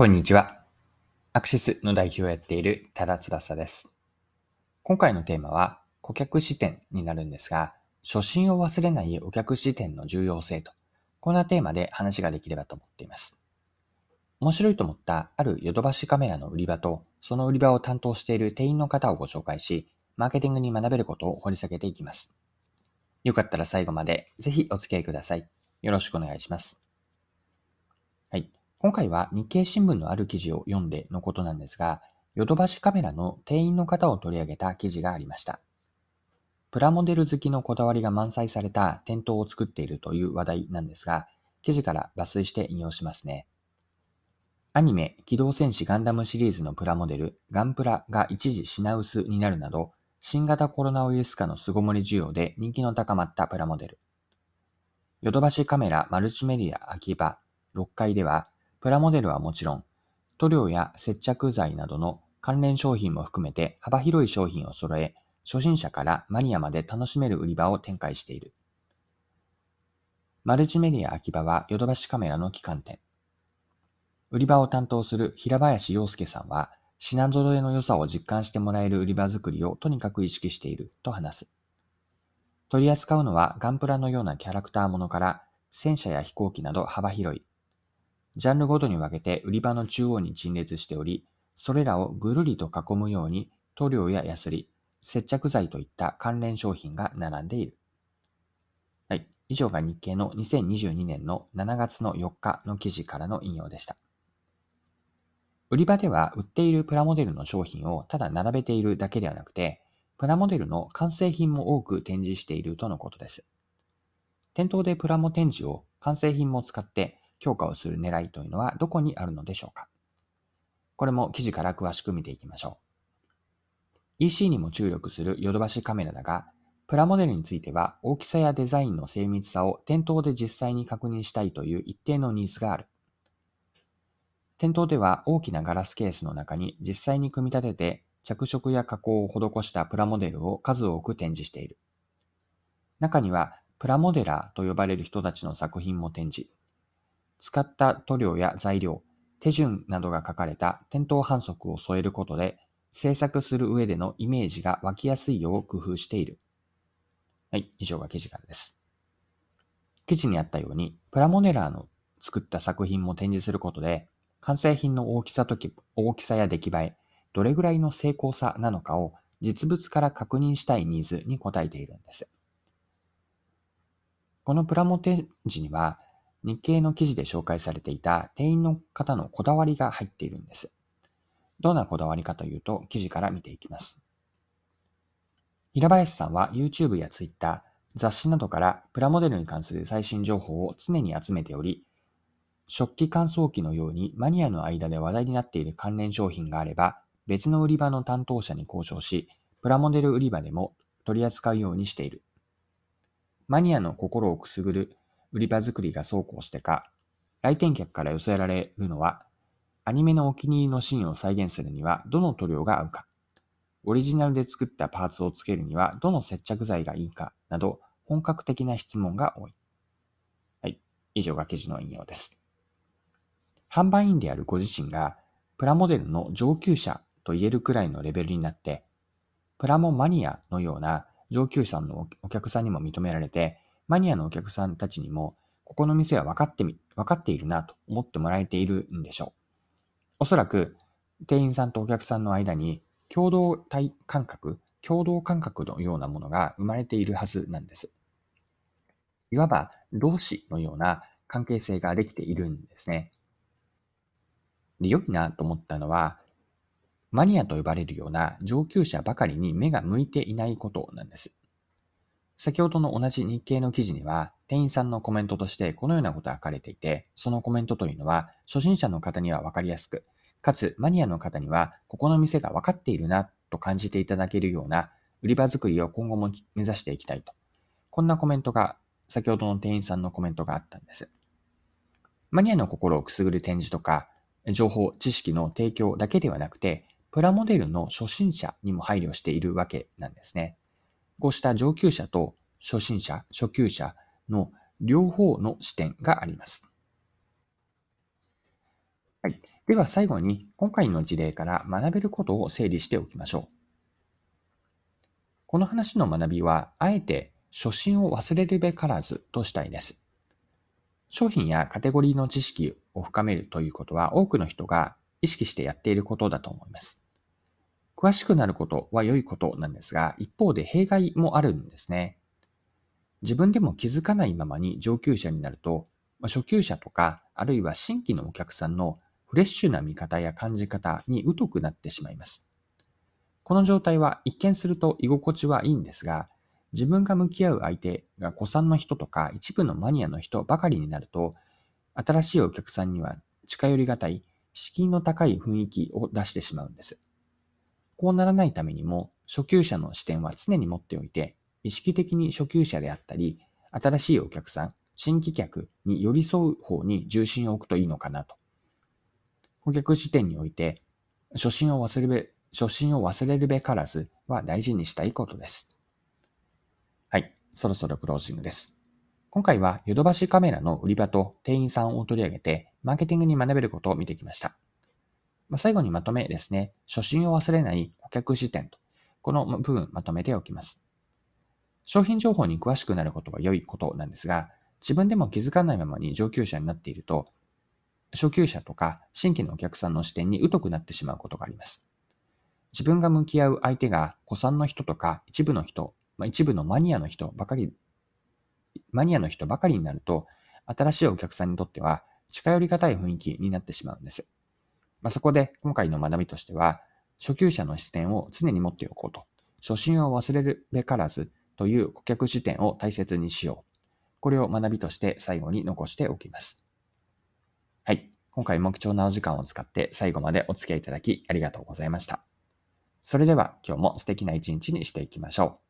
こんにちは。アクシスの代表をやっている多田翼です。今回のテーマは顧客視点になるんですが、初心を忘れないお客視点の重要性と、こんなテーマで話ができればと思っています。面白いと思ったあるヨドバシカメラの売り場と、その売り場を担当している店員の方をご紹介し、マーケティングに学べることを掘り下げていきます。よかったら最後までぜひお付き合いください。よろしくお願いします。はい。今回は日経新聞のある記事を読んでのことなんですが、ヨドバシカメラの店員の方を取り上げた記事がありました。プラモデル好きのこだわりが満載された店頭を作っているという話題なんですが、記事から抜粋して引用しますね。アニメ、機動戦士ガンダムシリーズのプラモデル、ガンプラが一時品薄になるなど、新型コロナウイルス化の凄盛り需要で人気の高まったプラモデル。ヨドバシカメラマルチメディア秋葉6階では、プラモデルはもちろん、塗料や接着剤などの関連商品も含めて幅広い商品を揃え、初心者からマニアまで楽しめる売り場を展開している。マルチメディア秋葉はヨドバシカメラの旗艦店。売り場を担当する平林洋介さんは、品揃えの良さを実感してもらえる売り場作りをとにかく意識していると話す。取り扱うのはガンプラのようなキャラクターものから戦車や飛行機など幅広い。ジャンルごとに分けて売り場の中央に陳列しており、それらをぐるりと囲むように塗料やヤスリ、接着剤といった関連商品が並んでいる。はい。以上が日経の2022年の7月の4日の記事からの引用でした。売り場では売っているプラモデルの商品をただ並べているだけではなくて、プラモデルの完成品も多く展示しているとのことです。店頭でプラモ展示を完成品も使って強化をする狙いというのはどこにあるのでしょうか？これも記事から詳しく見ていきましょう。EC にも注力するヨドバシカメラだが、プラモデルについては大きさやデザインの精密さを店頭で実際に確認したいという一定のニーズがある。店頭では大きなガラスケースの中に実際に組み立てて着色や加工を施したプラモデルを数多く展示している。中にはプラモデラーと呼ばれる人たちの作品も展示。使った塗料や材料、手順などが書かれた店頭反則を添えることで、制作する上でのイメージが湧きやすいよう工夫している。はい、以上が記事からです。記事にあったように、プラモデラーの作った作品も展示することで、完成品の大きさとき、大きさや出来栄え、どれぐらいの成功さなのかを実物から確認したいニーズに応えているんです。このプラモ展示には、日経の記事で紹介されていた店員の方のこだわりが入っているんです。どんなこだわりかというと、記事から見ていきます。平林さんは YouTube や Twitter、雑誌などからプラモデルに関する最新情報を常に集めており、食器乾燥機のようにマニアの間で話題になっている関連商品があれば、別の売り場の担当者に交渉し、プラモデル売り場でも取り扱うようにしている。マニアの心をくすぐる売り場作りが走行してか、来店客から寄せられるのは、アニメのお気に入りのシーンを再現するにはどの塗料が合うか、オリジナルで作ったパーツをつけるにはどの接着剤がいいかなど本格的な質問が多い。はい。以上が記事の引用です。販売員であるご自身がプラモデルの上級者と言えるくらいのレベルになって、プラモマニアのような上級者のお客さんにも認められて、マニアのお客さんたちにも、ここの店は分かってみ、分かっているなと思ってもらえているんでしょう。おそらく、店員さんとお客さんの間に、共同体感覚、共同感覚のようなものが生まれているはずなんです。いわば、同志のような関係性ができているんですね。で、良いなと思ったのは、マニアと呼ばれるような上級者ばかりに目が向いていないことなんです。先ほどの同じ日経の記事には、店員さんのコメントとしてこのようなことが書かれていて、そのコメントというのは、初心者の方にはわかりやすく、かつマニアの方には、ここの店が分かっているなと感じていただけるような売り場作りを今後も目指していきたいと。こんなコメントが、先ほどの店員さんのコメントがあったんです。マニアの心をくすぐる展示とか、情報、知識の提供だけではなくて、プラモデルの初心者にも配慮しているわけなんですね。こうした上級者と初心者、初級者の両方の視点があります。はい。では最後に、今回の事例から学べることを整理しておきましょう。この話の学びは、あえて初心を忘れるべからずとしたいです。商品やカテゴリーの知識を深めるということは多くの人が意識してやっていることだと思います。詳しくなることは良いことなんですが、一方で弊害もあるんですね。自分でも気づかないままに上級者になると、初級者とか、あるいは新規のお客さんのフレッシュな見方や感じ方に疎くなってしまいます。この状態は一見すると居心地はいいんですが、自分が向き合う相手が古参の人とか一部のマニアの人ばかりになると、新しいお客さんには近寄りがたい、敷居の高い雰囲気を出してしまうんです。こうならないためにも、初級者の視点は常に持っておいて、意識的に初級者であったり、新しいお客さん、新規客に寄り添う方に重心を置くといいのかなと。顧客視点において、初心を忘れべ初心を忘れるべからずは大事にしたいことです。はい、そろそろクロージングです。今回はヨドバシカメラの売り場と店員さんを取り上げて、マーケティングに学べることを見てきました。まあ、最後にまとめですね、初心を忘れない顧客視点と、この部分まとめておきます。商品情報に詳しくなることは良いことなんですが、自分でも気づかないままに上級者になっていると、初級者とか新規のお客さんの視点に疎くなってしまうことがあります。自分が向き合う相手が古参の人とか一部の人、まあ、一部のマニアの人ばかり、マニアの人ばかりになると、新しいお客さんにとっては近寄りがたい雰囲気になってしまうんです。まあ、そこで今回の学びとしては、初級者の視点を常に持っておこうと。初心を忘れるべからずという顧客視点を大切にしよう。これを学びとして最後に残しておきます。はい。今回も貴重なお時間を使って最後までお付き合いいただきありがとうございました。それでは今日も素敵な一日にしていきましょう。